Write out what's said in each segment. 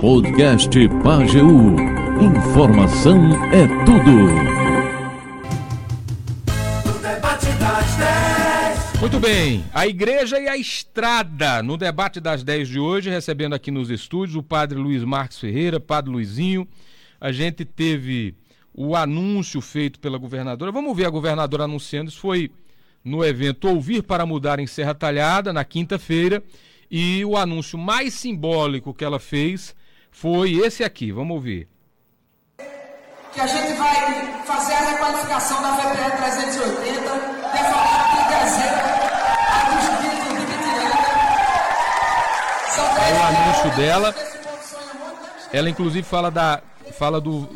Podcast Pageu. Informação é tudo. Muito bem, a igreja e a estrada no debate das 10 de hoje, recebendo aqui nos estúdios o padre Luiz Marques Ferreira, padre Luizinho. A gente teve o anúncio feito pela governadora. Vamos ver a governadora anunciando. Isso foi no evento Ouvir para Mudar em Serra Talhada, na quinta-feira. E o anúncio mais simbólico que ela fez foi esse aqui. Vamos ouvir. Que a gente vai fazer a requalificação da VPR 380, defalar de dezembro a distrito de Bitiranga. Aí o anúncio dela. Ela inclusive fala da fala do,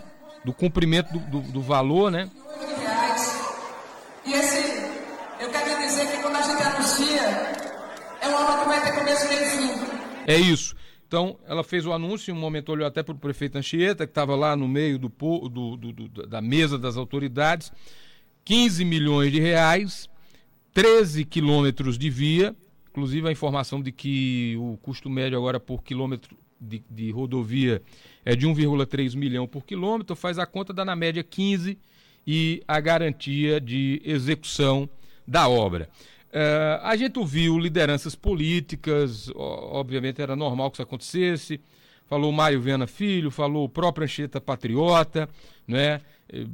do cumprimento do, do, do valor, né? E esse, eu quero dizer que quando a gente anuncia, é uma obra que vai ter começo, meio fim. É isso. Então, ela fez o anúncio, em um momento olhou até para o prefeito Anchieta, que estava lá no meio do, do, do, da mesa das autoridades, 15 milhões de reais, 13 quilômetros de via, inclusive a informação de que o custo médio agora por quilômetro de, de rodovia é de 1,3 milhão por quilômetro, faz a conta, dá na média 15 e a garantia de execução da obra. Uh, a gente ouviu lideranças políticas, obviamente era normal que isso acontecesse. Falou Mário Viana Filho, falou o próprio Anchieta Patriota, né?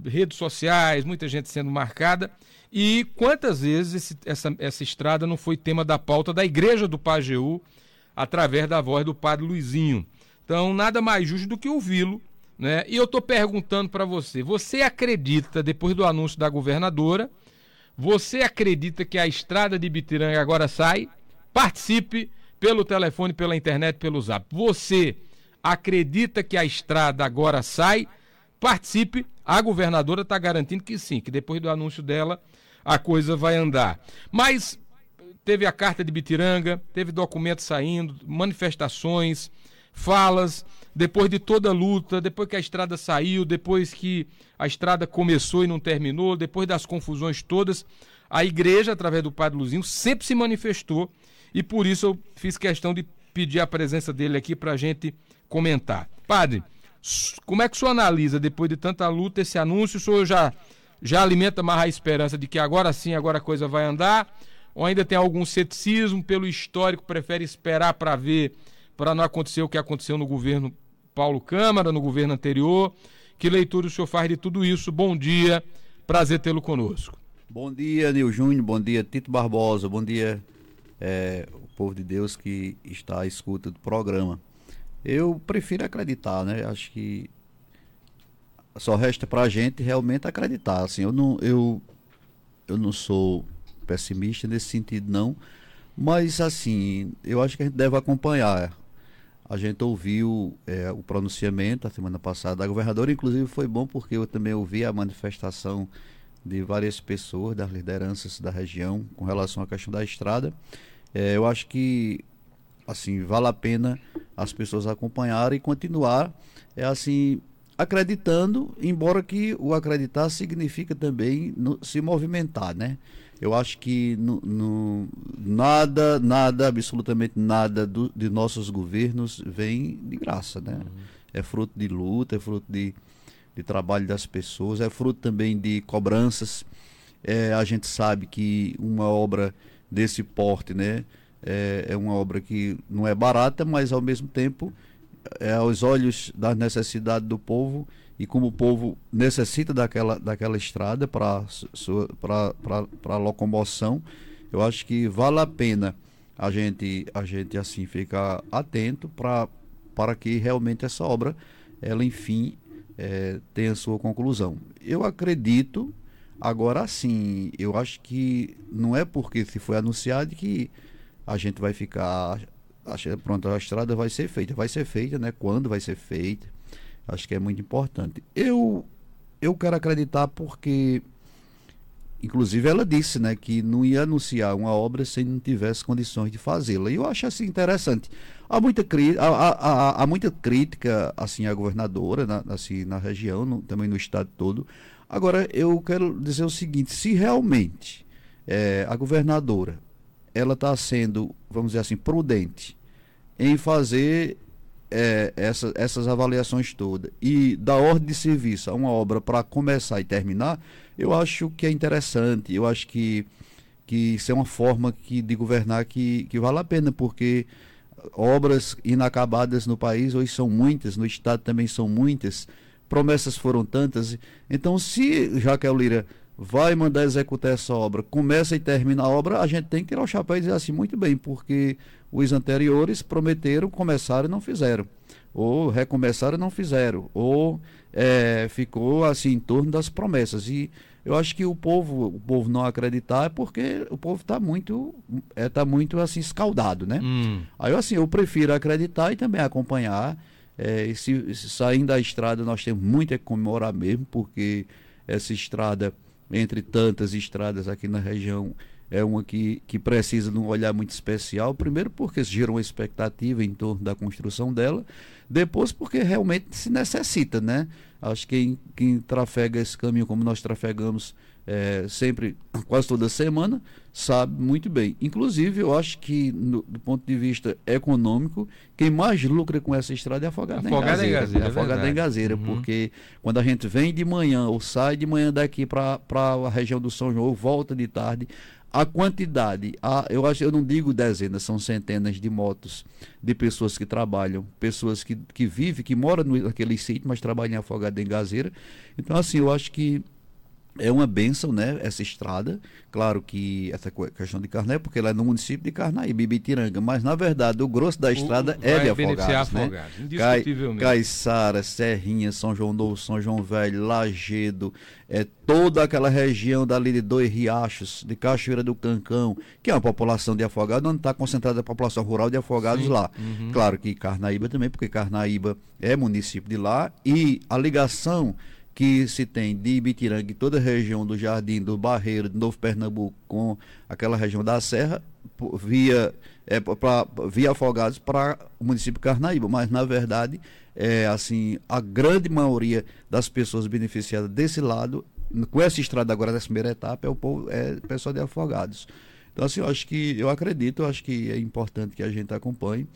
redes sociais, muita gente sendo marcada. E quantas vezes esse, essa, essa estrada não foi tema da pauta da Igreja do Pajeú, através da voz do padre Luizinho? Então, nada mais justo do que ouvi-lo. Né? E eu estou perguntando para você: você acredita, depois do anúncio da governadora, você acredita que a estrada de Bitiranga agora sai? Participe pelo telefone, pela internet, pelo zap. Você acredita que a estrada agora sai? Participe. A governadora está garantindo que sim, que depois do anúncio dela a coisa vai andar. Mas teve a carta de Bitiranga, teve documentos saindo, manifestações, falas, depois de toda a luta, depois que a estrada saiu, depois que a estrada começou e não terminou, depois das confusões todas, a igreja, através do Padre Luzinho, sempre se manifestou e por isso eu fiz questão de pedir a presença dele aqui para a gente comentar. Padre, como é que o senhor analisa, depois de tanta luta, esse anúncio? O senhor já, já alimenta mais a esperança de que agora sim, agora a coisa vai andar? Ou ainda tem algum ceticismo pelo histórico, prefere esperar para ver, para não acontecer o que aconteceu no governo Paulo Câmara, no governo anterior. Que leitura o senhor faz de tudo isso? Bom dia, prazer tê-lo conosco. Bom dia, Nil Júnior, bom dia, Tito Barbosa, bom dia, é, o povo de Deus que está à escuta do programa. Eu prefiro acreditar, né? Acho que só resta para a gente realmente acreditar. Assim, eu não, eu, eu não sou pessimista nesse sentido, não. Mas, assim, eu acho que a gente deve acompanhar a gente ouviu é, o pronunciamento a semana passada da governadora, inclusive foi bom porque eu também ouvi a manifestação de várias pessoas, das lideranças da região, com relação à questão da estrada. É, eu acho que assim vale a pena as pessoas acompanharem e continuar é assim acreditando, embora que o acreditar significa também no, se movimentar, né? Eu acho que no, no, nada, nada, absolutamente nada do, de nossos governos vem de graça, né? Uhum. É fruto de luta, é fruto de, de trabalho das pessoas, é fruto também de cobranças. É, a gente sabe que uma obra desse porte, né? É, é uma obra que não é barata, mas ao mesmo tempo é aos olhos da necessidade do povo e como o povo necessita daquela, daquela estrada para locomoção, eu acho que vale a pena a gente, a gente assim ficar atento para que realmente essa obra, ela enfim, é, tenha sua conclusão. Eu acredito, agora sim, eu acho que não é porque se foi anunciado que a gente vai ficar pronto, a estrada vai ser feita. Vai ser feita, né? Quando vai ser feita? Acho que é muito importante. Eu, eu quero acreditar porque, inclusive, ela disse né, que não ia anunciar uma obra se não tivesse condições de fazê-la. E eu acho assim interessante. Há muita, há, há, há, muita crítica assim, à governadora na, assim, na região, no, também no estado todo. Agora, eu quero dizer o seguinte: se realmente é, a governadora ela está sendo, vamos dizer assim, prudente em fazer é, essa, essas avaliações todas e da ordem de serviço a uma obra para começar e terminar, eu acho que é interessante. Eu acho que, que isso é uma forma que, de governar que, que vale a pena, porque obras inacabadas no país hoje são muitas, no estado também são muitas, promessas foram tantas. Então, se Jaquel Lira vai mandar executar essa obra, começa e termina a obra, a gente tem que tirar o chapéu e dizer assim, muito bem, porque os anteriores prometeram, começaram e não fizeram. Ou recomeçaram e não fizeram. Ou é, ficou assim em torno das promessas. E eu acho que o povo, o povo não acreditar é porque o povo está muito, é, tá muito assim escaldado, né? Hum. Aí assim, eu prefiro acreditar e também acompanhar. É, e se, se saindo da estrada, nós temos muito a comemorar mesmo, porque essa estrada entre tantas estradas aqui na região, é uma que, que precisa de um olhar muito especial. Primeiro, porque gerou uma expectativa em torno da construção dela. Depois, porque realmente se necessita, né? Acho que quem, quem trafega esse caminho como nós trafegamos é, sempre, quase toda semana, sabe muito bem. Inclusive, eu acho que, no, do ponto de vista econômico, quem mais lucra com essa estrada é Afogada, Afogada em Gazeira. Gazeira é Afogada é em Gazeira, uhum. porque quando a gente vem de manhã ou sai de manhã daqui para a região do São João, volta de tarde, a quantidade, a, eu acho, eu não digo dezenas, são centenas de motos de pessoas que trabalham, pessoas que, que vivem, que moram naquele sítio, mas trabalham em Afogada em Gazeira. Então, assim, eu acho que é uma benção, né, essa estrada. Claro que essa questão de Carné, porque ela é no município de Carnaíba, Ibitiranga, mas na verdade o grosso da estrada o, é de Afogados, né? Afogados, Caiçara, Serrinha, São João Novo, São João Velho, Lagedo, é toda aquela região dali de Dois Riachos, de Cachoeira do Cancão, que é uma população de Afogados, onde está concentrada a população rural de Afogados Sim. lá. Uhum. Claro que Carnaíba também, porque Carnaíba é município de lá e a ligação que se tem de Ibitiranga toda a região do Jardim, do Barreiro, de Novo Pernambuco, com aquela região da Serra, via, é, pra, via Afogados para o município de Carnaíba. Mas, na verdade, é, assim, a grande maioria das pessoas beneficiadas desse lado, com essa estrada agora dessa primeira etapa, é o povo, é pessoal de Afogados. Então, assim, eu acho que, eu acredito, eu acho que é importante que a gente acompanhe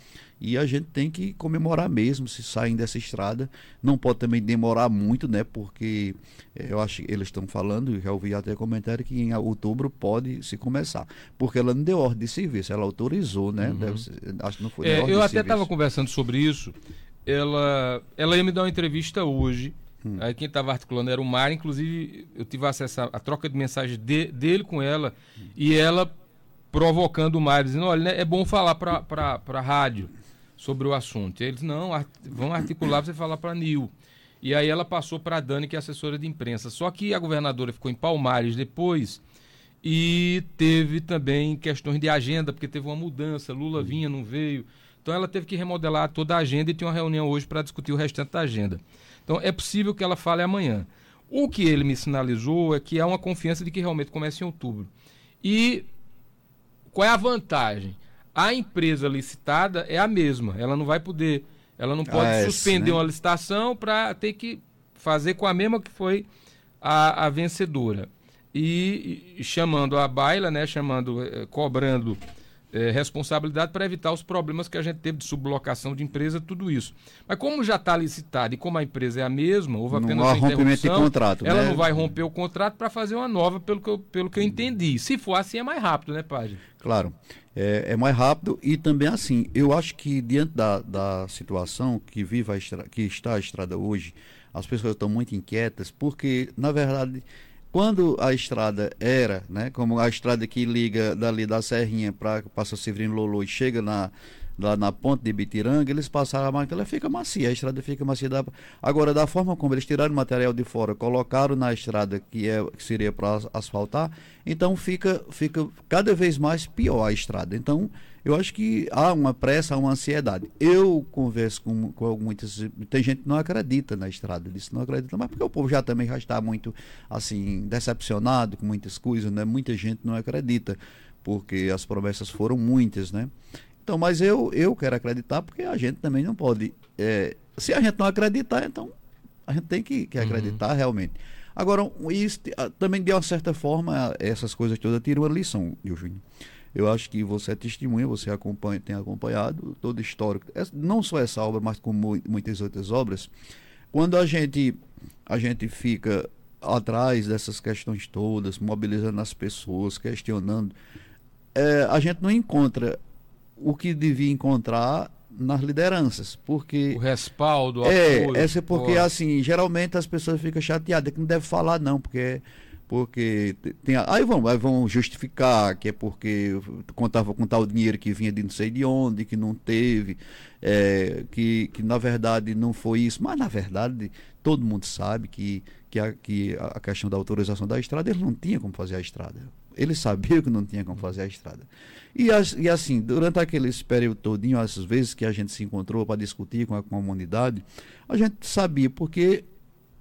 e a gente tem que comemorar mesmo se saem dessa estrada. Não pode também demorar muito, né? Porque eh, eu acho que eles estão falando, já ouvi até comentário que em outubro pode se começar. Porque ela não deu ordem de serviço, ela autorizou, né? Uhum. Ser, acho que não foi. É, eu até estava conversando sobre isso. Ela, ela ia me dar uma entrevista hoje. Hum. Aí quem estava articulando era o Mar, inclusive eu tive acesso à troca de mensagens de, dele com ela hum. e ela provocando o Mário, dizendo, olha, né, é bom falar para a rádio sobre o assunto. E eles, não, art vão articular você falar para a Nil. E aí ela passou para a Dani, que é assessora de imprensa. Só que a governadora ficou em Palmares depois e teve também questões de agenda, porque teve uma mudança, Lula vinha, não veio. Então ela teve que remodelar toda a agenda e tem uma reunião hoje para discutir o restante da agenda. Então é possível que ela fale amanhã. O que ele me sinalizou é que há uma confiança de que realmente comece em outubro. E qual é a vantagem? A empresa licitada é a mesma. Ela não vai poder, ela não pode ah, suspender né? uma licitação para ter que fazer com a mesma que foi a, a vencedora. E, e, chamando a baila, né, chamando, eh, cobrando é, responsabilidade para evitar os problemas que a gente teve de sublocação de empresa, tudo isso. Mas como já está licitado e como a empresa é a mesma, houve apenas não há rompimento de contrato, ela né? não vai romper o contrato para fazer uma nova, pelo que, eu, pelo que eu entendi. Se for assim, é mais rápido, né, Padre? Claro, é, é, mais rápido e também assim, eu acho que diante da, da situação que, vive a estra, que está a estrada hoje, as pessoas estão muito inquietas, porque, na verdade, quando a estrada era, né, como a estrada que liga dali da Serrinha para Passa Severino Lolo e chega na, lá na ponte de Bitiranga, eles passaram a máquina, ela fica macia, a estrada fica macia. Da... Agora, da forma como eles tiraram o material de fora, colocaram na estrada que, é, que seria para asfaltar, então fica, fica cada vez mais pior a estrada. Então, eu acho que há uma pressa, há uma ansiedade. Eu converso com, com muitas. Tem gente que não acredita na estrada, disse não acredita, mas porque o povo já também já está muito assim, decepcionado com muitas coisas, né? Muita gente não acredita, porque as promessas foram muitas, né? Então, mas eu, eu quero acreditar porque a gente também não pode. É, se a gente não acreditar, então a gente tem que, que uhum. acreditar uhum. realmente. Agora, isso também de uma certa forma, essas coisas todas tiram uma lição, Júnior. Eu acho que você é testemunha, você acompanha, tem acompanhado todo o histórico, não só essa obra, mas como muitas outras obras. Quando a gente, a gente fica atrás dessas questões todas, mobilizando as pessoas, questionando, é, a gente não encontra o que devia encontrar nas lideranças, porque o respaldo, o é, apoio, essa é porque assim, geralmente as pessoas ficam chateadas que não deve falar não, porque porque tem aí vão aí vão justificar que é porque contava com tal dinheiro que vinha de não sei de onde que não teve é, que, que na verdade não foi isso. Mas na verdade todo mundo sabe que que a, que a questão da autorização da estrada ele não tinha como fazer a estrada. Ele sabia que não tinha como fazer a estrada. E, as, e assim durante aquele período todinho às vezes que a gente se encontrou para discutir com a comunidade a gente sabia porque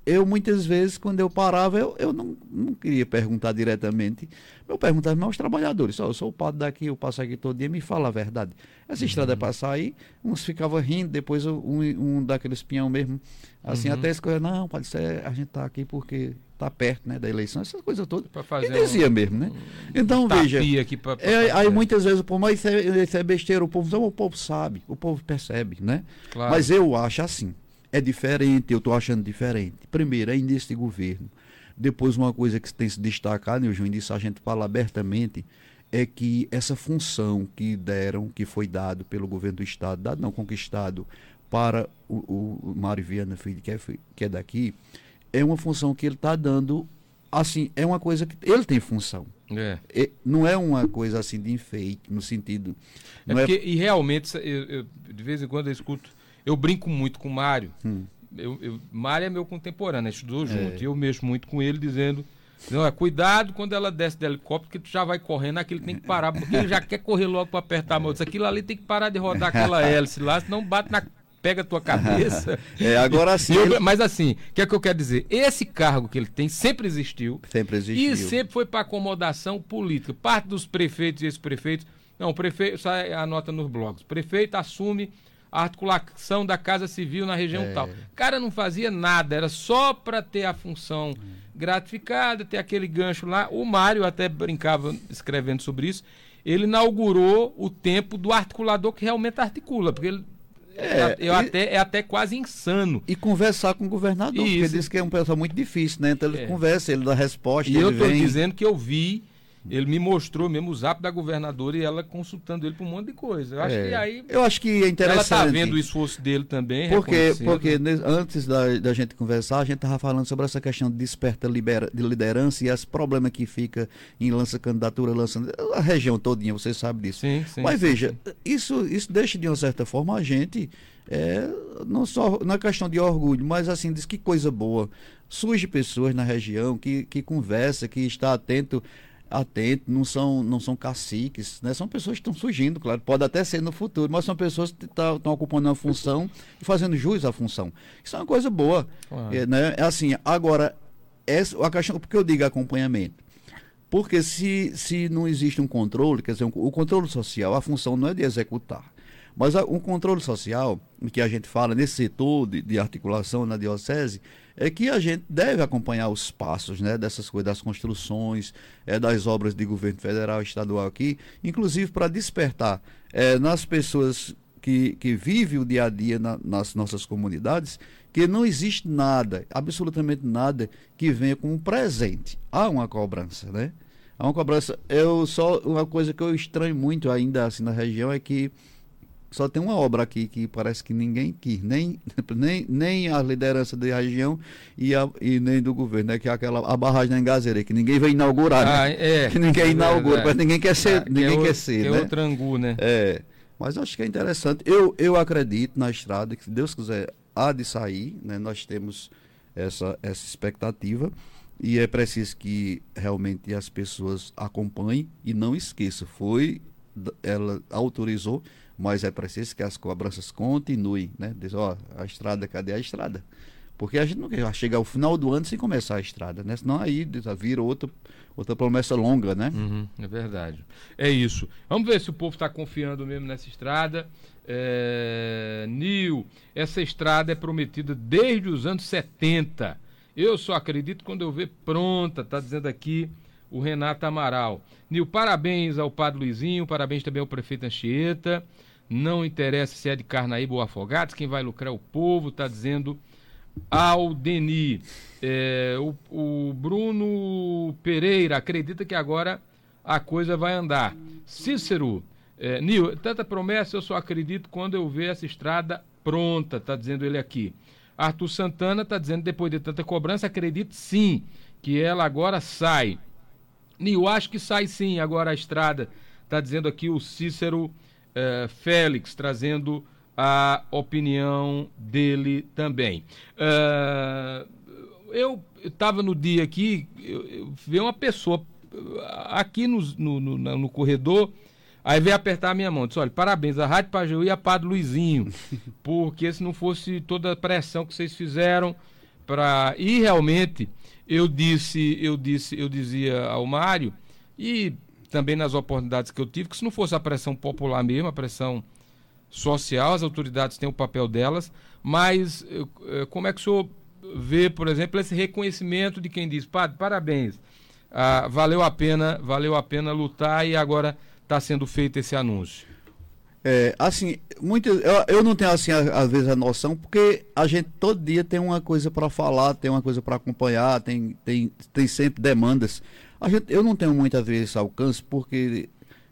eu muitas vezes, quando eu parava, eu, eu não, não queria perguntar diretamente. Eu perguntava aos trabalhadores, oh, eu sou o padre daqui, eu passo aqui todo dia, me fala a verdade. Essa uhum. estrada é para sair, uns ficavam rindo, depois um, um daqueles pinhão mesmo, assim, uhum. até escolher, não, pode ser, a gente está aqui porque está perto né, da eleição, essas coisas todas. Para fazer e dizia um, mesmo, né? Então, veja, aqui pra, pra é, aí muitas vezes o povo, mas isso é, isso é besteira, o povo, o povo sabe, o povo percebe, né? Claro. Mas eu acho assim, é diferente, eu estou achando diferente. Primeiro, ainda este governo. Depois, uma coisa que tem se destacado, e o João disse, a gente fala abertamente, é que essa função que deram, que foi dado pelo governo do Estado, dado não conquistado para o, o Mário Viana Filho, que é, que é daqui, é uma função que ele está dando, assim, é uma coisa que ele tem função. É. É, não é uma coisa assim de enfeite, no sentido. É, é porque, é... e realmente, eu, eu, de vez em quando eu escuto eu brinco muito com o Mário. Hum. Eu, eu, Mário é meu contemporâneo, estudou é. junto. E eu mexo muito com ele, dizendo. Não, é, cuidado quando ela desce do helicóptero, que tu já vai correndo, aquilo tem que parar, porque ele já quer correr logo para apertar a mão. Aquilo ali tem que parar de rodar aquela hélice lá, senão bate na. pega a tua cabeça. é, agora sim. Eu, mas assim, o que é que eu quero dizer? Esse cargo que ele tem sempre existiu. Sempre existiu. E sempre foi para acomodação política. Parte dos prefeitos e ex-prefeitos. Não, o prefeito, sai a nota nos blogs. Prefeito assume a articulação da Casa Civil na região é. tal. O cara não fazia nada, era só para ter a função gratificada, ter aquele gancho lá. O Mário até brincava escrevendo sobre isso. Ele inaugurou o tempo do articulador que realmente articula, porque ele é, eu e, até, é até quase insano. E conversar com o governador, Isso. porque ele disse que é um pessoal muito difícil, né? Então ele é. conversa, ele dá resposta. E eu estou dizendo que eu vi ele me mostrou mesmo o zap da governadora e ela consultando ele para um monte de coisa. Eu acho é. que aí. Eu acho que é interessante. Ela está vendo o esforço dele também. Porque, porque antes da, da gente conversar, a gente estava falando sobre essa questão de desperta libera, de liderança e os problemas que fica em lança candidatura, lança. A região todinha, você sabe disso. Sim, sim, Mas veja, sim. Isso, isso deixa de uma certa forma a gente. É, não só na questão de orgulho, mas assim, diz que coisa boa. Surge pessoas na região que, que conversa, que está atento atento, não são, não são caciques, né? São pessoas que estão surgindo, claro, pode até ser no futuro, mas são pessoas que estão tá, ocupando uma função e fazendo jus à função. Isso é uma coisa boa. É, né? é assim, agora, essa, a questão, porque eu digo acompanhamento? Porque se, se não existe um controle, quer dizer, um, o controle social, a função não é de executar. Mas o um controle social, que a gente fala nesse setor de, de articulação na diocese, é que a gente deve acompanhar os passos né, dessas coisas, das construções, é, das obras de governo federal e estadual aqui, inclusive para despertar é, nas pessoas que, que vivem o dia a dia na, nas nossas comunidades, que não existe nada, absolutamente nada, que venha com um presente. Há uma cobrança, né? Há uma cobrança. Eu só uma coisa que eu estranho muito ainda assim na região é que só tem uma obra aqui que parece que ninguém quis, nem, nem, nem a liderança da região e, a, e nem do governo, né? que é aquela a barragem da Engazeira, que ninguém vai inaugurar, né? ah, né? É, que ninguém é, inaugura, mas ninguém quer ser, ah, ninguém que é quer o, ser, que né? É o trangu, né? É, mas acho que é interessante. Eu, eu acredito na estrada, que se Deus quiser, há de sair, né? Nós temos essa, essa expectativa e é preciso que realmente as pessoas acompanhem e não esqueçam, foi, ela autorizou mas é preciso que as cobranças continuem, né? Diz, ó, a estrada, cadê a estrada? Porque a gente não quer chegar ao final do ano sem começar a estrada, né? Senão aí vira outra, outra promessa longa, né? Uhum, é verdade. É isso. Vamos ver se o povo está confiando mesmo nessa estrada. É... Nil, essa estrada é prometida desde os anos 70. Eu só acredito quando eu ver pronta, tá dizendo aqui o Renato Amaral. Nil, parabéns ao Padre Luizinho, parabéns também ao prefeito Anchieta. Não interessa se é de Carnaíba ou Afogados, quem vai lucrar é o povo, está dizendo ao Deni. É, o, o Bruno Pereira acredita que agora a coisa vai andar. Cícero, é, Nil, tanta promessa eu só acredito quando eu ver essa estrada pronta, está dizendo ele aqui. Arthur Santana está dizendo, depois de tanta cobrança, acredito sim que ela agora sai. Nil, acho que sai sim agora a estrada, está dizendo aqui o Cícero é, Félix, trazendo a opinião dele também. Uh, eu estava no dia aqui, eu, eu vi uma pessoa aqui no, no, no, no, corredor, aí veio apertar a minha mão. Disse: olha, parabéns a Rádio Pajeú e a Padre Luizinho, porque se não fosse toda a pressão que vocês fizeram para. E realmente, eu disse, eu disse, eu dizia ao Mário, e também nas oportunidades que eu tive, que se não fosse a pressão popular mesmo, a pressão social, as autoridades têm o papel delas, mas eh, como é que o senhor vê, por exemplo, esse reconhecimento de quem diz, padre, parabéns, ah, valeu a pena, valeu a pena lutar e agora está sendo feito esse anúncio? É, assim, muito, eu, eu não tenho assim às vezes a noção, porque a gente todo dia tem uma coisa para falar, tem uma coisa para acompanhar, tem, tem, tem sempre demandas. Gente, eu não tenho muitas vezes alcance, porque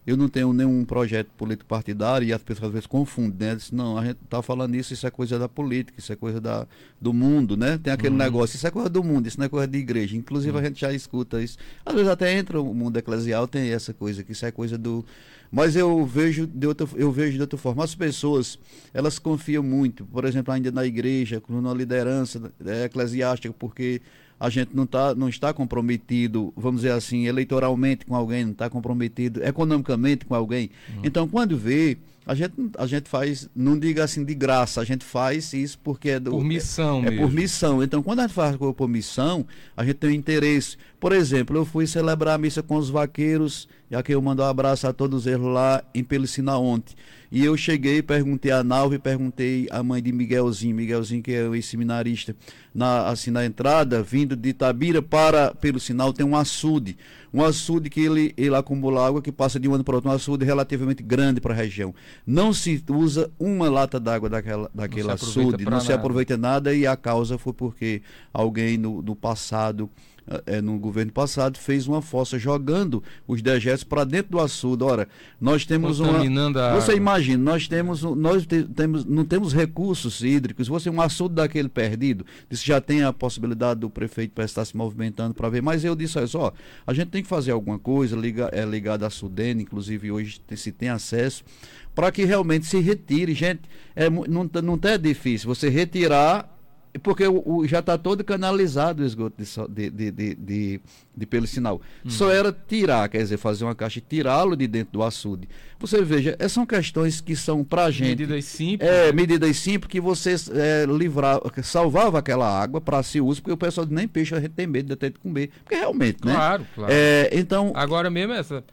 eu não tenho nenhum projeto político partidário e as pessoas às vezes confundem, né? Diz, não, a gente está falando isso, isso é coisa da política, isso é coisa da, do mundo, né? Tem aquele uhum. negócio, isso é coisa do mundo, isso não é coisa de igreja. Inclusive uhum. a gente já escuta isso. Às vezes até entra o mundo eclesial, tem essa coisa, que isso é coisa do. Mas eu vejo de outra, eu vejo de outra forma. As pessoas, elas confiam muito, por exemplo, ainda na igreja, na liderança é, eclesiástica, porque a gente não, tá, não está comprometido, vamos dizer assim, eleitoralmente com alguém, não está comprometido economicamente com alguém. Uhum. Então, quando vê, a gente, a gente faz, não diga assim de graça, a gente faz isso porque é do, por missão é, é por missão. Então, quando a gente faz por missão, a gente tem um interesse. Por exemplo, eu fui celebrar a missa com os vaqueiros, e aqui eu mando um abraço a todos eles lá em Pelicina ontem. E eu cheguei, perguntei a Nalva, perguntei a mãe de Miguelzinho, Miguelzinho que é o seminarista, na, assim, na entrada, vindo de Itabira para, pelo sinal, tem um açude. Um açude que ele, ele acumula água que passa de um ano para outro, um açude relativamente grande para a região. Não se usa uma lata d'água daquela, daquele não açude, não nada. se aproveita nada e a causa foi porque alguém no, no passado é, no governo passado, fez uma fossa jogando os dejetos para dentro do açude. Ora, nós temos uma. Você imagina, nós temos, nós te, temos, não temos recursos hídricos. Você um açude daquele perdido, isso já tem a possibilidade do prefeito para estar se movimentando para ver. Mas eu disse olha só, a gente tem que fazer alguma coisa liga, é, ligada à Sudene, inclusive hoje se tem acesso para que realmente se retire. Gente, é, não, não é difícil você retirar porque o, o já está todo canalizado o esgoto de, de, de, de, de pelo sinal. Hum. Só era tirar, quer dizer, fazer uma caixa e tirá-lo de dentro do açude. Você veja, essas são questões que são para gente. Medidas simples. É, medidas simples que você é, livrar, salvava aquela água para se uso, porque o pessoal nem peixe a gente tem medo de ter de comer. Porque realmente, né? Claro, claro. É, então. Agora mesmo essa.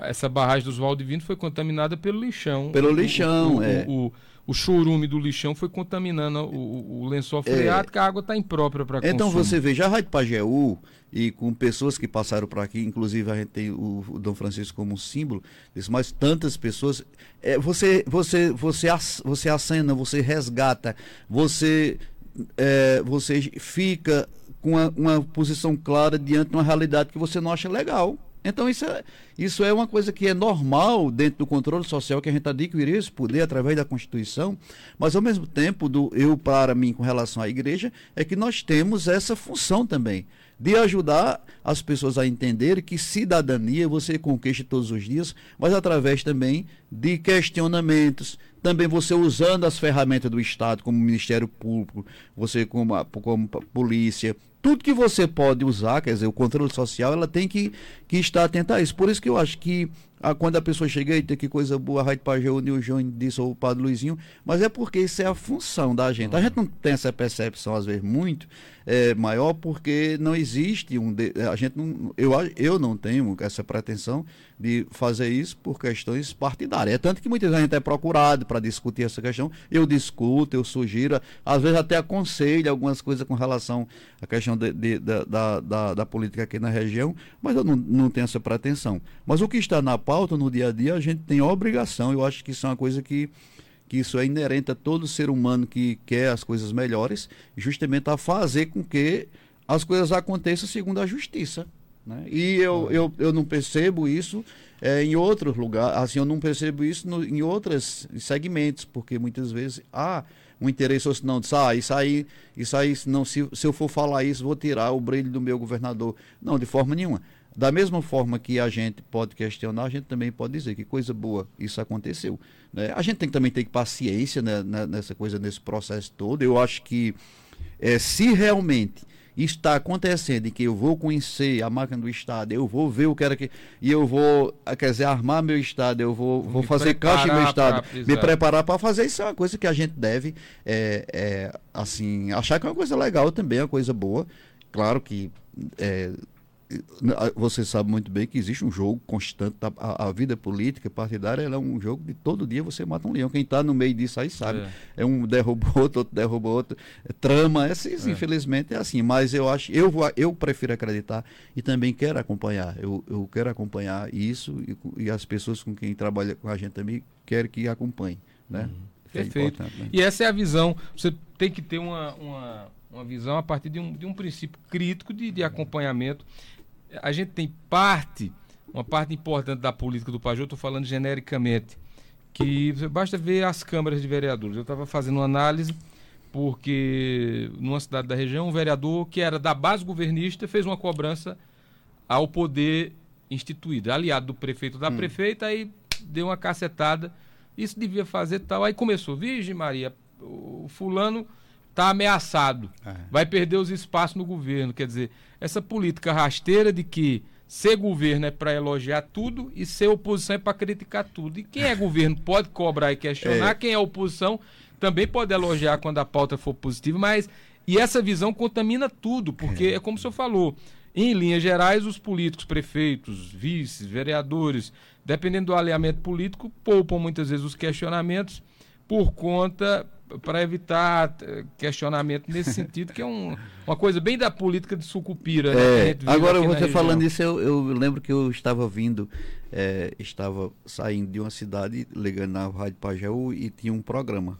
Essa barragem dos Valdivinos foi contaminada pelo lixão. Pelo lixão, o, é. o, o churume do lixão foi contaminando o, o lençol freático, é, a água está imprópria para Então consumo. você veja, a Rádio Pajeú, e com pessoas que passaram por aqui, inclusive a gente tem o, o Dom Francisco como um símbolo disso, mas tantas pessoas, é, você, você, você, você acena, você resgata, você, é, você fica com uma, uma posição clara diante de uma realidade que você não acha legal. Então isso é, isso é uma coisa que é normal dentro do controle social que a gente adquiriu esse poder através da Constituição, mas ao mesmo tempo do eu para mim com relação à igreja é que nós temos essa função também de ajudar as pessoas a entender que cidadania você conquista todos os dias, mas através também de questionamentos, também você usando as ferramentas do Estado, como Ministério Público, você como, como polícia, tudo que você pode usar, quer dizer, o controle social, ela tem que, que estar atenta a isso. Por isso que eu acho que ah, quando a pessoa chega e tem que coisa boa, a Rádio Pajé, o Nil disse, ou o Padre Luizinho, mas é porque isso é a função da gente. A gente não tem essa percepção, às vezes, muito é, maior, porque não existe um. De, a gente não, eu, eu não tenho essa pretensão de fazer isso por questões partidárias. É tanto que muitas vezes a gente é procurado para discutir essa questão. Eu discuto, eu sugiro, às vezes até aconselho algumas coisas com relação à questão de, de, da, da, da, política aqui na região, mas eu não, não tenho essa pretensão. Mas o que está na pauta no dia a dia, a gente tem obrigação, eu acho que isso é uma coisa que que isso é inerente a todo ser humano que quer as coisas melhores, justamente a fazer com que as coisas aconteçam segundo a justiça. Né? E eu, eu, eu não percebo isso é, em outros lugares, assim, eu não percebo isso no, em outros segmentos, porque muitas vezes há um interesse ou se não, ah, isso aí, isso aí não, se, se eu for falar isso, vou tirar o brilho do meu governador. Não, de forma nenhuma. Da mesma forma que a gente pode questionar, a gente também pode dizer que coisa boa isso aconteceu. Né? A gente tem que também ter paciência né, nessa coisa, nesse processo todo. Eu acho que é, se realmente está acontecendo e que eu vou conhecer a máquina do Estado, eu vou ver o que era que. E eu vou, ah, quer dizer, armar meu Estado, eu vou, vou fazer caixa em meu Estado, me preparar para fazer isso é uma coisa que a gente deve, é, é, assim, achar que é uma coisa legal também, é uma coisa boa. Claro que. É, você sabe muito bem que existe um jogo constante, a, a vida política partidária é um jogo de todo dia você mata um leão. Quem está no meio disso aí sabe. É, é um derruba outro, outro derruba outro. É trama, é, assim, é. infelizmente é assim. Mas eu acho, eu, vou, eu prefiro acreditar e também quero acompanhar. Eu, eu quero acompanhar isso e, e as pessoas com quem trabalha com a gente também querem que acompanhem. Né? Uhum. É Perfeito. Né? E essa é a visão. Você tem que ter uma, uma, uma visão a partir de um, de um princípio crítico de, de acompanhamento a gente tem parte, uma parte importante da política do Pajô, estou falando genericamente, que basta ver as câmaras de vereadores. Eu estava fazendo uma análise porque numa cidade da região, um vereador que era da base governista fez uma cobrança ao poder instituído, aliado do prefeito da hum. prefeita, aí deu uma cacetada. Isso devia fazer tal. Aí começou, Virgem Maria, o fulano está ameaçado, é. vai perder os espaços no governo. Quer dizer, essa política rasteira de que ser governo é para elogiar tudo e ser oposição é para criticar tudo. E quem é governo pode cobrar e questionar, é. quem é oposição também pode elogiar quando a pauta for positiva, mas e essa visão contamina tudo, porque é, é como o senhor falou. Em linhas gerais, os políticos, prefeitos, vices, vereadores, dependendo do alinhamento político, poupam muitas vezes os questionamentos por conta para evitar eh, questionamento nesse sentido, que é um, uma coisa bem da política de sucupira. Né, é, agora, você falando isso, eu, eu, lembro que eu estava vindo, é, estava saindo de uma cidade, ligando na Rádio Pajeú, e tinha um programa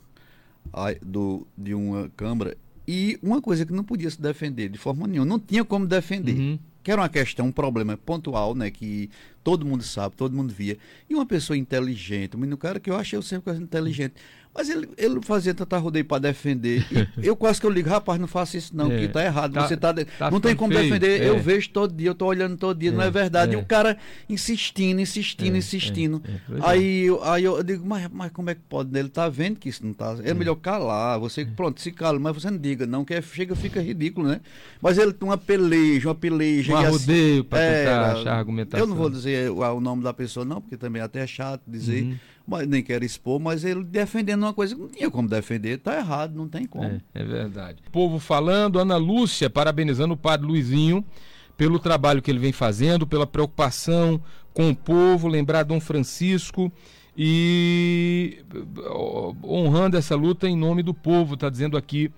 do, de uma Câmara, e uma coisa que não podia se defender de forma nenhuma, não tinha como defender. Uhum. Que era uma questão, um problema pontual, né? Que todo mundo sabe, todo mundo via. E uma pessoa inteligente, um cara que eu achei sempre inteligente. Mas ele, ele fazia tanta rodeio para defender. eu quase que eu ligo, rapaz, não faça isso não, é, que tá errado. Tá, você tá, tá não tem como feio, defender. É. Eu vejo todo dia, eu tô olhando todo dia, é, não é verdade. E o é. cara insistindo, insistindo, é, insistindo. É, aí, aí eu digo, mas, mas como é que pode? Ele tá vendo que isso não tá. É melhor calar. Você, pronto, se cala, mas você não diga, não, que chega, fica ridículo, né? Mas ele tem uma peleja, uma peleja. Um rodeio assim, para tentar achar argumentação. Eu não vou dizer o, o, nome da pessoa, não, porque também é até chato dizer. Uhum mas nem quero expor, mas ele defendendo uma coisa que não tinha como defender, está errado, não tem como. É, é verdade. Povo falando, Ana Lúcia parabenizando o padre Luizinho pelo trabalho que ele vem fazendo, pela preocupação com o povo, lembrar Dom Francisco e honrando essa luta em nome do povo, está dizendo aqui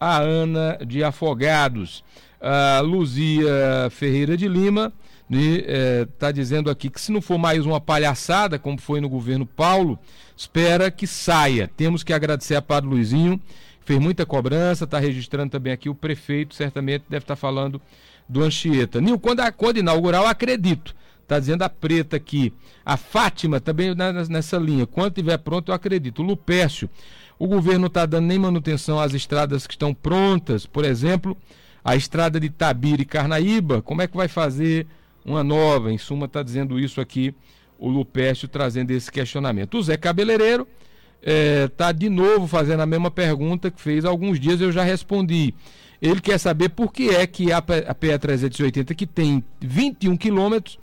a Ana de Afogados. A Luzia Ferreira de Lima está é, dizendo aqui que se não for mais uma palhaçada, como foi no governo Paulo, espera que saia. Temos que agradecer a Padre Luizinho, fez muita cobrança, está registrando também aqui o prefeito, certamente deve estar tá falando do Anchieta. Nil, quando, a, quando inaugurar, eu acredito. Está dizendo a preta aqui. A Fátima também nessa linha. Quando estiver pronto, eu acredito. O Lupércio, o governo não está dando nem manutenção às estradas que estão prontas. Por exemplo, a estrada de Tabira e Carnaíba. Como é que vai fazer uma nova. Em suma, está dizendo isso aqui o Lupércio trazendo esse questionamento. O Zé Cabeleireiro está é, de novo fazendo a mesma pergunta que fez há alguns dias, eu já respondi. Ele quer saber por que é que a, a PE 380, que tem 21 quilômetros,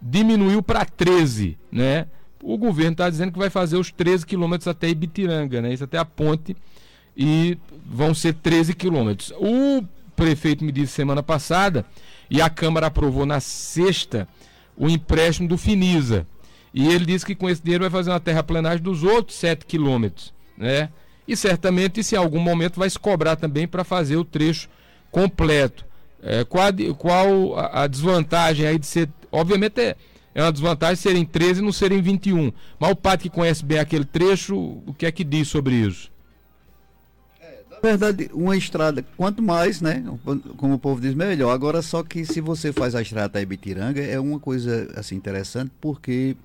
diminuiu para 13, né? O governo está dizendo que vai fazer os 13 quilômetros até Ibitiranga, né? Isso até a ponte e vão ser 13 quilômetros. O prefeito me disse semana passada e a Câmara aprovou na sexta o empréstimo do Finisa. E ele disse que com esse dinheiro vai fazer uma terraplanagem dos outros 7 quilômetros, né? E certamente, se em algum momento, vai se cobrar também para fazer o trecho completo. É, qual, qual a, a, desvantagem aí de ser. Obviamente é, é uma desvantagem serem 13 e não serem 21. Mas o padre que conhece bem aquele trecho, o que é que diz sobre isso? Verdade, uma estrada, quanto mais, né? Como o povo diz, melhor. Agora, só que se você faz a estrada até Ibitiranga, é uma coisa assim interessante, porque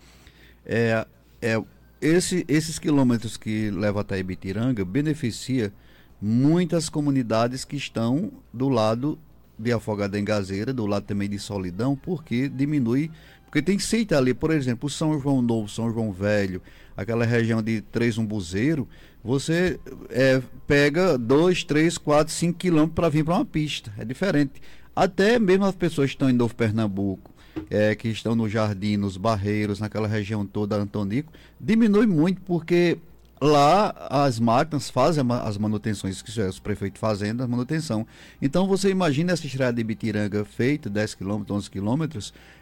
é, é esse, esses quilômetros que levam até Ibitiranga beneficia muitas comunidades que estão do lado de Afogada em Gazeira, do lado também de Solidão, porque diminui. Porque tem sítio ali, por exemplo, São João Novo, São João Velho, aquela região de Três Umbuzeiro, você é, pega 2, 3, 4, 5 quilômetros para vir para uma pista. É diferente. Até mesmo as pessoas que estão em Novo Pernambuco, é, que estão no Jardim, nos Barreiros, naquela região toda, Antonico, diminui muito porque lá as máquinas fazem as manutenções, que os prefeitos fazendo a manutenção. Então você imagina essa estrada de Bitiranga feita, 10 km, 11 km,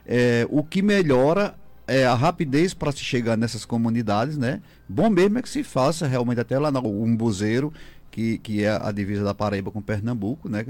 é, o que melhora é, a rapidez para se chegar nessas comunidades, né? Bom mesmo é que se faça realmente até lá no Umbuzeiro, que, que é a divisa da Paraíba com Pernambuco, né?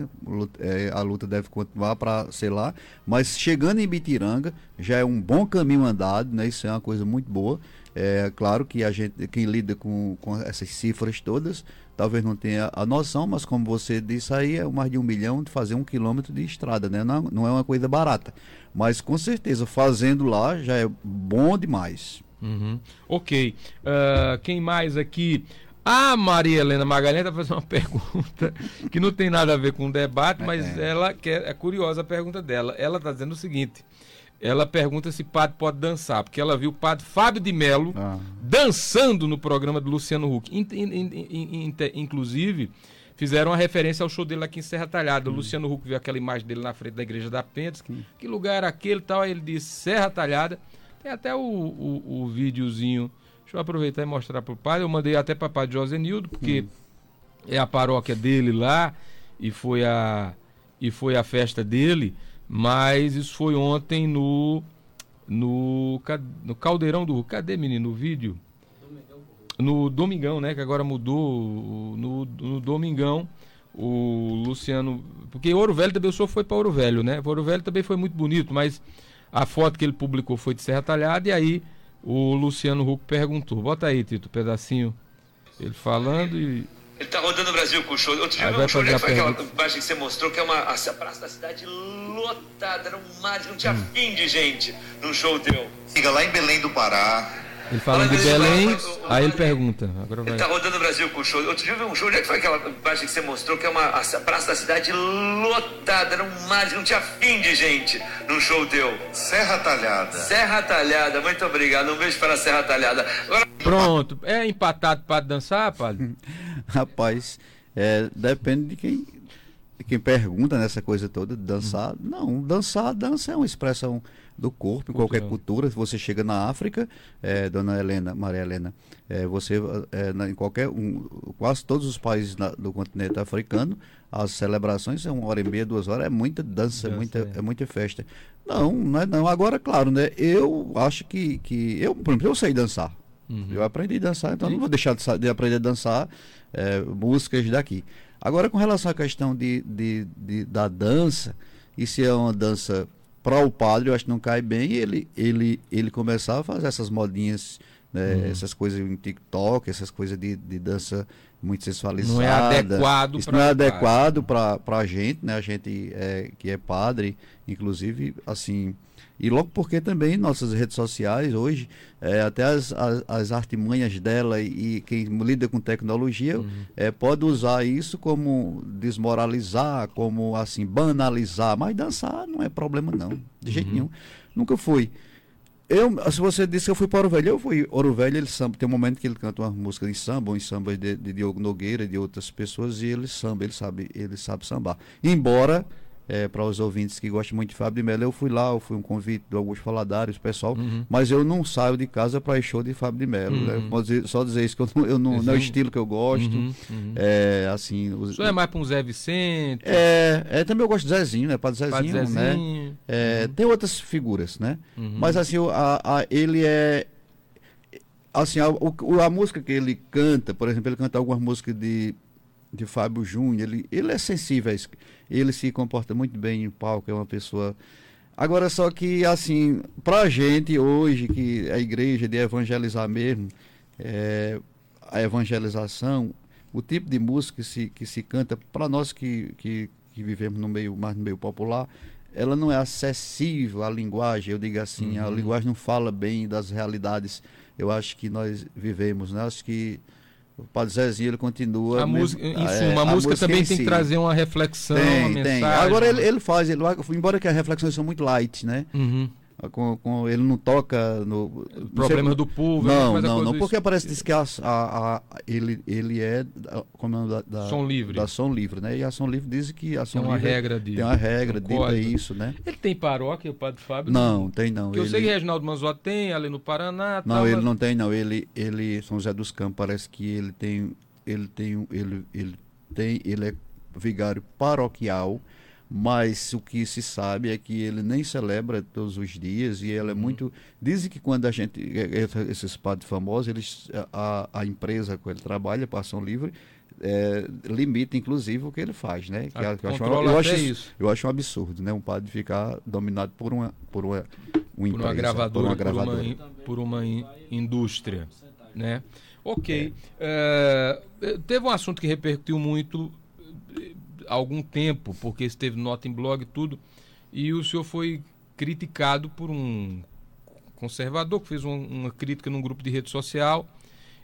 É, a luta deve continuar para, sei lá, mas chegando em Bitiranga já é um bom caminho andado, né? Isso é uma coisa muito boa. É claro que a gente, quem lida com, com essas cifras todas, talvez não tenha a noção, mas como você disse aí, é mais de um milhão de fazer um quilômetro de estrada, né? Não, não é uma coisa barata. Mas com certeza, fazendo lá já é bom demais. Uhum. Ok. Uh, quem mais aqui? A Maria Helena Magalhães está fazendo uma pergunta que não tem nada a ver com o debate, mas é. ela quer, é curiosa a pergunta dela. Ela está dizendo o seguinte: ela pergunta se padre pode dançar, porque ela viu o padre Fábio de Melo ah. dançando no programa do Luciano Huck. In, in, in, inclusive, fizeram uma referência ao show dele aqui em Serra Talhada. Hum. O Luciano Huck viu aquela imagem dele na frente da igreja da Pentas. Que, hum. que lugar era aquele tal? Aí ele disse Serra Talhada. Tem até o, o, o videozinho. Deixa eu aproveitar e mostrar para o padre. Eu mandei até para o padre José Nildo, porque hum. é a paróquia dele lá e foi a, e foi a festa dele. Mas isso foi ontem no no, no Caldeirão do Cadê, menino, o vídeo? No Domingão, né? Que agora mudou. No, no Domingão, o Luciano. Porque Ouro Velho também, o senhor foi para Ouro Velho, né? Ouro Velho também foi muito bonito, mas a foto que ele publicou foi de Serra Talhada e aí o Luciano Huck perguntou. Bota aí, Tito, um pedacinho. Ele falando e ele tá rodando o Brasil com o show. Outro dia eu vi um show, foi aquela imagem que você mostrou, que é uma a praça da cidade lotada, era um mar, não tinha hum. fim de gente num show teu. Siga lá em Belém do Pará. Ele fala de Belém, aí ele pergunta. Agora vai. Ele tá rodando o Brasil com o show. Outro dia eu vi um show, onde é que foi aquela imagem que você mostrou, que é uma a praça da cidade lotada, era um mar, não tinha fim de gente num show teu. Serra Talhada. Serra Talhada, muito obrigado. Um beijo para a Serra Talhada. Agora... Pronto, é empatado para dançar, padre? Rapaz, é, depende de quem, de quem pergunta nessa coisa toda de dançar. Não, dançar, dança é uma expressão do corpo, em qualquer cultura. Se você chega na África, é, dona Helena, Maria Helena, é, você é, na, em qualquer um, quase todos os países na, do continente africano, as celebrações são uma hora e meia, duas horas, é muita dança, dança muita, é. é. muita festa. Não, não é não. Agora, claro, né? Eu acho que, que eu, por exemplo, eu sei dançar. Uhum. Eu aprendi a dançar, então não vou deixar de, de aprender a dançar é, músicas daqui. Agora, com relação à questão de, de, de da dança, e se é uma dança para o padre, eu acho que não cai bem ele, ele, ele começar a fazer essas modinhas, né, uhum. essas coisas em TikTok, essas coisas de, de dança muito sensualizada. Não é adequado Isso não é adequado para a gente, né? A gente é, que é padre, inclusive, assim, e logo porque também nossas redes sociais hoje, é, até as, as, as, artimanhas dela e, e, quem lida com tecnologia uhum. é, pode usar isso como desmoralizar, como assim, banalizar. Mas dançar não é problema não, de jeito uhum. nenhum. Nunca fui. Eu, se você disse que eu fui para Ouro Velho, eu fui. Ouro Velho, ele samba, tem um momento que ele canta uma música em samba, em samba de, de Diogo Nogueira de outras pessoas, e ele samba, ele sabe, ele sabe sambar. Embora é, para os ouvintes que gostam muito de Fábio de Mello, eu fui lá, eu fui um convite do Augusto Faladares, pessoal, uhum. mas eu não saio de casa para show de Fábio de Mello. Né? Uhum. Né? Só dizer isso, que eu não, eu não, não é o estilo que eu gosto. Uhum. uhum. É, assim, os, é mais para um Zé Vicente? É, é, também eu gosto de Zezinho, né? Para Zezinho, Padre Zezinho, né? É, uhum. Tem outras figuras, né? Uhum. Mas assim, a, a, ele é. Assim, a, a música que ele canta, por exemplo, ele canta algumas músicas de de Fábio Júnior, ele, ele é sensível, ele se comporta muito bem em palco, é uma pessoa. Agora, só que, assim, pra gente hoje, que a igreja de evangelizar mesmo, é, a evangelização, o tipo de música que se, que se canta, para nós que, que, que, vivemos no meio, mais no meio popular, ela não é acessível à linguagem, eu digo assim, uhum. a linguagem não fala bem das realidades, eu acho que nós vivemos, né? Acho que o Padre Zezinho ele continua. A música, em suma, é, a, a, música, também tem si. que trazer uma reflexão, tem, uma mensagem. Tem. Agora ele, ele faz, ele, embora que as reflexões são muito light, né? Uhum. Com, com, ele não toca no problema do povo não não não porque parece diz que a, a, a, ele ele é como é da, da, som livre. da som livre né? E a som livre diz que a som tem uma livre regra de tem uma regra de isso né? Ele tem paróquia o padre Fábio? Não tem não que ele... eu sei que Reginaldo Manzotti tem ali no Paraná não tal, ele mas... não tem não ele ele São José dos Campos parece que ele tem ele tem ele ele tem ele é vigário paroquial mas o que se sabe é que ele nem celebra todos os dias e ele é uhum. muito dizem que quando a gente esses padres famosos eles a, a empresa com ele trabalha passam livre é, limita inclusive o que ele faz né que, ah, eu, acho, eu, acho, isso. eu acho um absurdo né um padre ficar dominado por uma por uma, uma, empresa, por uma gravadora, por uma, gravadora. Por uma, por uma indústria né ok é. É, teve um assunto que repercutiu muito algum tempo, porque esteve nota em blog e tudo, e o senhor foi criticado por um conservador que fez uma, uma crítica num grupo de rede social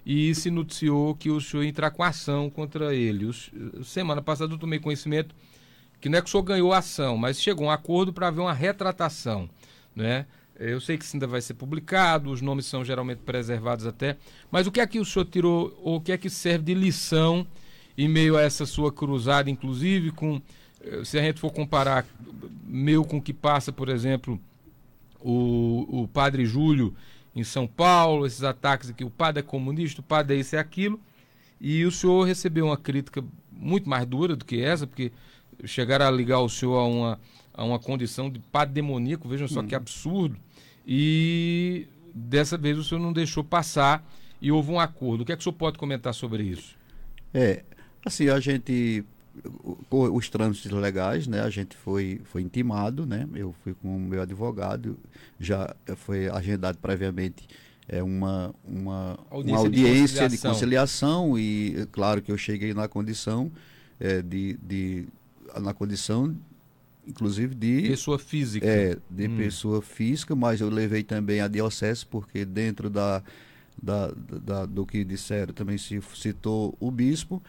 e se noticiou que o senhor ia entrar com ação contra ele. Os, semana passada eu tomei conhecimento que não é que o senhor ganhou a ação, mas chegou a um acordo para haver uma retratação, né? Eu sei que isso ainda vai ser publicado, os nomes são geralmente preservados até, mas o que é que o senhor tirou, ou o que é que serve de lição em meio a essa sua cruzada, inclusive com eh, se a gente for comparar meu com o que passa, por exemplo, o, o padre Júlio em São Paulo, esses ataques aqui, o padre é comunista, o padre é isso e aquilo, e o senhor recebeu uma crítica muito mais dura do que essa, porque chegaram a ligar o senhor a uma, a uma condição de padre demoníaco, vejam só que absurdo, e dessa vez o senhor não deixou passar e houve um acordo. O que é que o senhor pode comentar sobre isso? É, Assim, a gente os trâmites legais, né? A gente foi foi intimado, né? Eu fui com o meu advogado, já foi agendado previamente é uma uma audiência, uma audiência de, conciliação. de, conciliação. e claro que eu cheguei na condição é, de, de na condição inclusive de pessoa física é de hum. pessoa física mas eu levei também a diocese porque dentro da, da, da do que disseram também se citou o bispo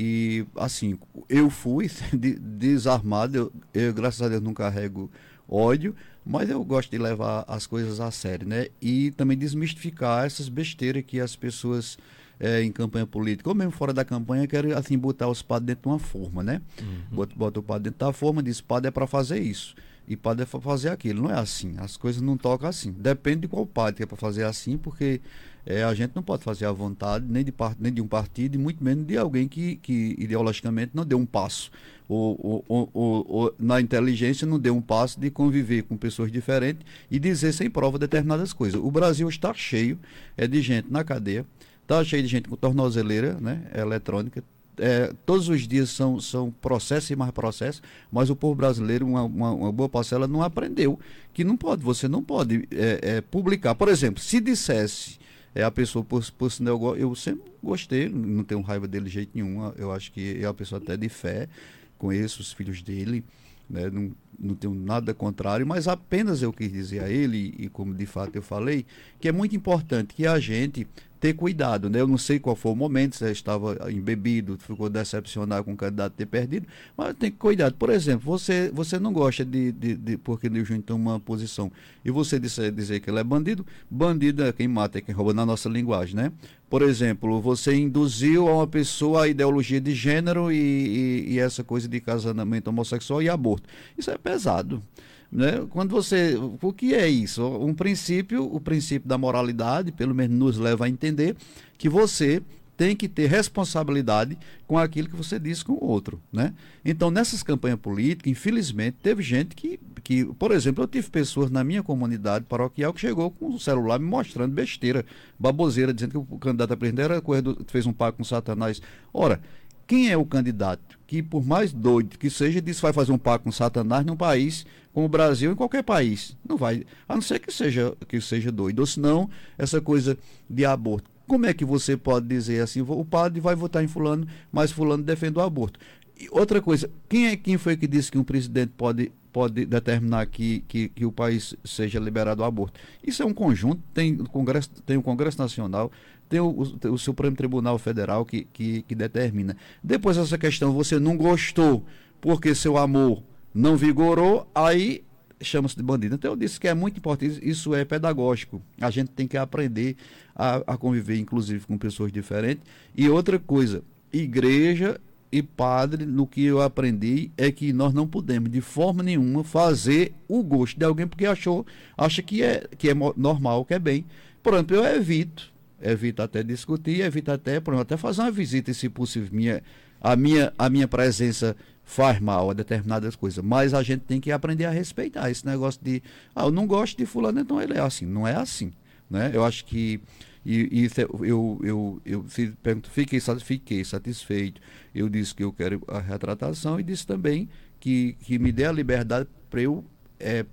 e, assim, eu fui desarmado, eu, eu, graças a Deus não carrego ódio, mas eu gosto de levar as coisas a sério, né? E também desmistificar essas besteiras que as pessoas é, em campanha política, ou mesmo fora da campanha, querem, assim, botar os padres dentro de uma forma, né? Uhum. Bota, bota o padre dentro da forma, diz, padre é para fazer isso e padre é para fazer aquilo. Não é assim. As coisas não tocam assim. Depende de qual padre que é para fazer assim, porque é, a gente não pode fazer à vontade nem de, part, nem de um partido, e muito menos de alguém que, que ideologicamente não deu um passo. Ou, ou, ou, ou, na inteligência não deu um passo de conviver com pessoas diferentes e dizer sem prova determinadas coisas. O Brasil está cheio é, de gente na cadeia, está cheio de gente com tornozeleira né, eletrônica, é, todos os dias são, são processos e mais processos, mas o povo brasileiro, uma, uma, uma, boa parcela, não aprendeu que não pode, você não pode é, é, publicar. Por exemplo, se dissesse é, a pessoa por, por sinal, eu sempre gostei, não tenho raiva dele de jeito nenhum, eu acho que é uma pessoa até de fé, conheço os filhos dele, né, não, não tenho nada contrário, mas apenas eu quis dizer a ele, e como de fato eu falei, que é muito importante que a gente ter cuidado, né? Eu não sei qual foi o momento, se estava embebido, ficou decepcionado com o candidato ter perdido, mas tem que cuidar. Por exemplo, você, você não gosta de, de, de porque Júnior tem uma posição e você dizer, dizer que ele é bandido, bandido é quem mata, é quem rouba na nossa linguagem, né? Por exemplo, você induziu a uma pessoa a ideologia de gênero e, e, e essa coisa de casamento homossexual e aborto. Isso é pesado. Né? Quando você. O que é isso? Um princípio, o princípio da moralidade, pelo menos nos leva a entender que você tem que ter responsabilidade com aquilo que você disse com o outro, né? Então, nessas campanhas políticas, infelizmente, teve gente que, que, por exemplo, eu tive pessoas na minha comunidade paroquial que chegou com o celular me mostrando besteira, baboseira, dizendo que o candidato a presidente era corredor, fez um pacto com Satanás. Ora, quem é o candidato que, por mais doido que seja, diz que vai fazer um pacto com Satanás num país como o Brasil, em qualquer país? Não vai. A não ser que seja, que seja doido. Ou senão, essa coisa de aborto. Como é que você pode dizer assim, o padre vai votar em fulano, mas fulano defende o aborto? E outra coisa, quem é quem foi que disse que um presidente pode, pode determinar que, que, que o país seja liberado o aborto? Isso é um conjunto, tem o Congresso, tem o Congresso Nacional, tem o, o, o Supremo Tribunal Federal que, que, que determina. Depois essa questão, você não gostou porque seu amor não vigorou, aí chama-se de bandido. Então eu disse que é muito importante, isso é pedagógico. A gente tem que aprender a, a conviver, inclusive, com pessoas diferentes. E outra coisa, igreja e padre, no que eu aprendi é que nós não podemos de forma nenhuma fazer o gosto de alguém porque achou, acha que é, que é normal, que é bem. Exemplo, eu evito evita até discutir, evita até, até fazer uma visita, se possível, minha, a, minha, a minha presença faz mal a determinadas coisas, mas a gente tem que aprender a respeitar esse negócio de, ah, eu não gosto de fulano, então ele é assim. Não é assim, né? Eu acho que e, e eu, eu, eu, eu pergunto, fiquei, fiquei satisfeito. Eu disse que eu quero a retratação e disse também que, que me dê a liberdade para eu é,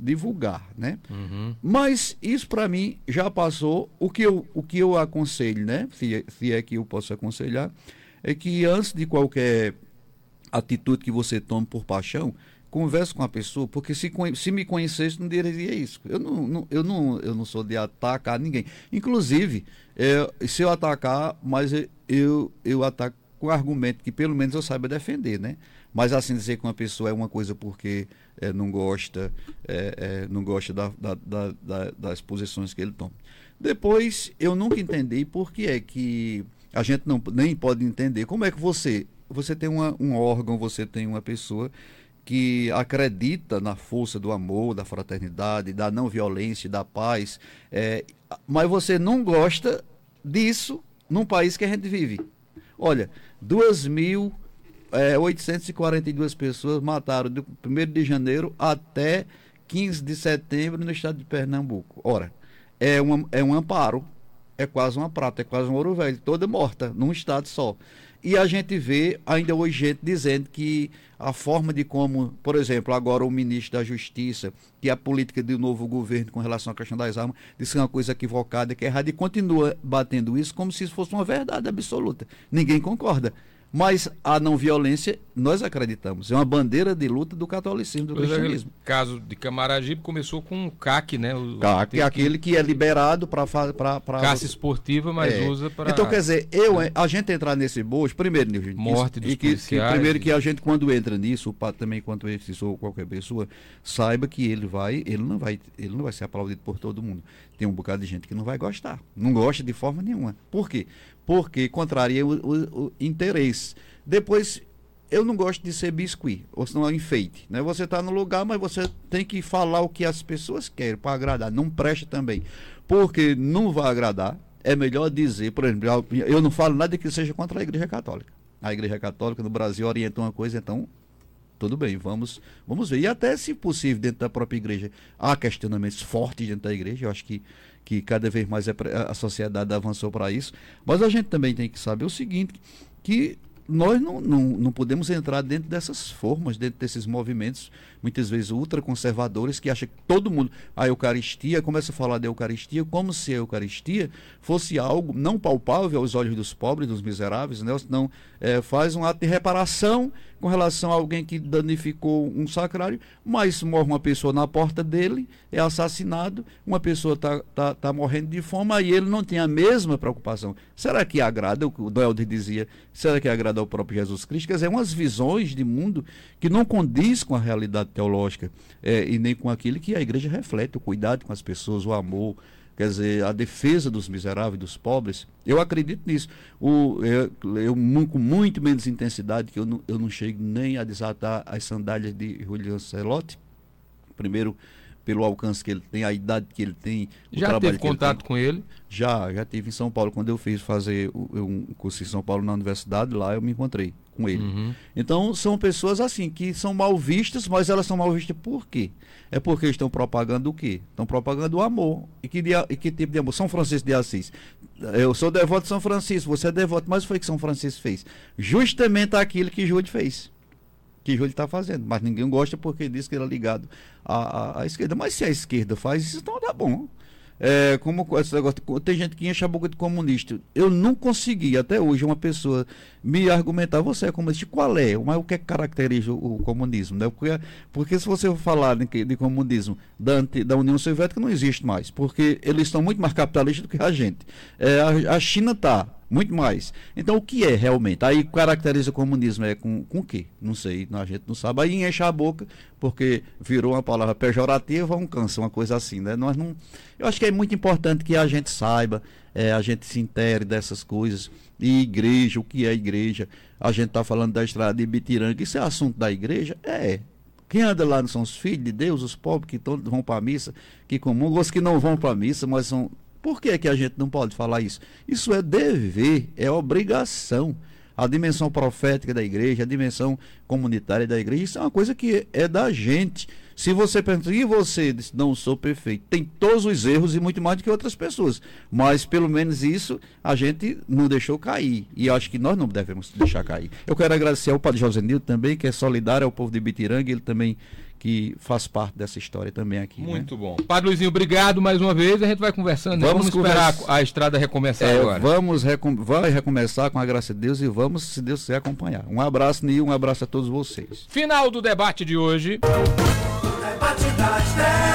divulgar, né? Uhum. Mas isso para mim já passou. O que eu, o que eu aconselho, né? Se, é, se é que eu posso aconselhar, é que antes de qualquer atitude que você tome por paixão, converse com a pessoa, porque se, se me conhecesse não diria isso. Eu não, não, eu não, eu não sou de atacar ninguém. Inclusive, é, se eu atacar, mas eu, eu ataco com argumento que pelo menos eu saiba defender, né? Mas assim dizer que uma pessoa é uma coisa porque é, não gosta, é, é, não gosta da, da, da, das posições que ele toma. Depois, eu nunca entendi por que é que a gente não nem pode entender como é que você você tem uma, um órgão, você tem uma pessoa que acredita na força do amor, da fraternidade, da não violência, da paz, é, mas você não gosta disso num país que a gente vive. Olha, 2.842 é, pessoas mataram do 1 de janeiro até 15 de setembro no estado de Pernambuco. Ora, é, uma, é um amparo, é quase uma prata, é quase um ouro velho, toda morta, num estado só. E a gente vê ainda hoje gente dizendo que a forma de como, por exemplo, agora o ministro da Justiça, que a política do novo governo com relação à questão das armas, disse que é uma coisa equivocada, que é errada, e continua batendo isso como se isso fosse uma verdade absoluta. Ninguém concorda. Mas a não violência, nós acreditamos, é uma bandeira de luta do catolicismo, do pois é, cristianismo. O caso de Camaragibe começou com o CAC, né? O, CAC, é aquele que... é liberado para... Caça esportiva, mas é. usa para... Então, quer dizer, eu, a gente entrar nesse bojo, primeiro, Nilson, Morte dos e que, que, Primeiro que a gente, quando entra nisso, o padre também, quando esse ou qualquer pessoa, saiba que ele vai, ele não vai, ele não vai ser aplaudido por todo mundo. Tem um bocado de gente que não vai gostar. Não gosta de forma nenhuma. Por quê? Porque contraria o, o, o, interesse. Depois, eu não gosto de ser biscuit, ou senão é enfeite. Né? Você está no lugar, mas você tem que falar o que as pessoas querem para agradar. Não preste também, porque não vai agradar. É melhor dizer, por exemplo, eu não falo nada que seja contra a Igreja Católica. A Igreja Católica no Brasil orienta uma coisa, então tudo bem, vamos, vamos ver. E até, se possível, dentro da própria igreja, há questionamentos fortes dentro da igreja. Eu acho que que cada vez mais a sociedade avançou para isso. Mas a gente também tem que saber o seguinte, que nós não, não, não podemos entrar dentro dessas formas, dentro desses movimentos, muitas vezes ultraconservadores, que acham que todo mundo, a Eucaristia, começa a falar da Eucaristia como se a Eucaristia fosse algo não palpável aos olhos dos pobres, dos miseráveis, né? não é, faz um ato de reparação com relação a alguém que danificou um sacrário, mas morre uma pessoa na porta dele, é assassinado, uma pessoa está tá, tá morrendo de fome, e ele não tem a mesma preocupação. Será que agrada, o Doelder dizia, será que agrada ao próprio Jesus Cristo? Quer dizer, umas visões de mundo que não condiz com a realidade teológica é, e nem com aquilo que a igreja reflete, o cuidado com as pessoas, o amor, quer dizer, a defesa dos miseráveis, dos pobres. Eu acredito nisso. O, eu, eu com muito menos intensidade, que eu não, eu não chego nem a desatar as sandálias de Julian Celotti. Primeiro, pelo alcance que ele tem, a idade que ele tem. Já teve contato com ele? Já, já tive em São Paulo. Quando eu fiz fazer um curso em São Paulo na universidade, lá eu me encontrei com ele. Uhum. Então, são pessoas assim, que são mal vistas, mas elas são mal vistas por quê? É porque estão propagando o quê? Estão propagando o amor. E que, dia, e que tipo de amor? São Francisco de Assis. Eu sou devoto de São Francisco, você é devoto, mas foi que São Francisco fez? Justamente aquilo que Júlio fez que Júlio está fazendo. Mas ninguém gosta porque diz que ele é ligado à, à, à, esquerda. Mas se a esquerda faz isso, então dá bom. É, como esse negócio, tem gente que enche a boca de comunista. Eu não consegui até hoje uma pessoa me argumentar, você é comunista, qual é? Mas o que, é caracteriza o, comunismo? Né? Porque, porque se você falar de, de comunismo da, da União Soviética, não existe mais, porque eles estão muito mais capitalistas do que a gente. É, a, a China está muito mais. Então, o que é realmente? Aí caracteriza o comunismo é com, com o quê? Não sei, a gente não sabe. Aí enche a boca, porque virou uma palavra pejorativa, um câncer, uma coisa assim, né? Nós não... Eu acho que é muito importante que a gente saiba, é, a gente se intere dessas coisas. E igreja, o que é igreja? A gente está falando da estrada de Bitiranga, isso é assunto da igreja? É. Quem anda lá não são os filhos de Deus, os pobres que todos vão para a missa, que comungam, os que não vão para a missa, mas são por que, que a gente não pode falar isso? Isso é dever, é obrigação. A dimensão profética da igreja, a dimensão comunitária da igreja, isso é uma coisa que é da gente. Se você pensa, e você diz, não sou perfeito, tem todos os erros e muito mais do que outras pessoas. Mas pelo menos isso a gente não deixou cair. E acho que nós não devemos deixar cair. Eu quero agradecer ao Padre José Nildo também, que é solidário ao povo de Bitiranga, ele também que faz parte dessa história também aqui. Né? Muito né? bom. Padre Luizinho, obrigado mais uma vez. A gente vai conversando. Né? Vamos, vamos esperar a estrada recomeçar é, agora. Vamos recom vai recomeçar com a graça de Deus e vamos, se Deus quiser, acompanhar. Um abraço, Nil, um abraço a todos vocês. Final do debate de hoje. O debate das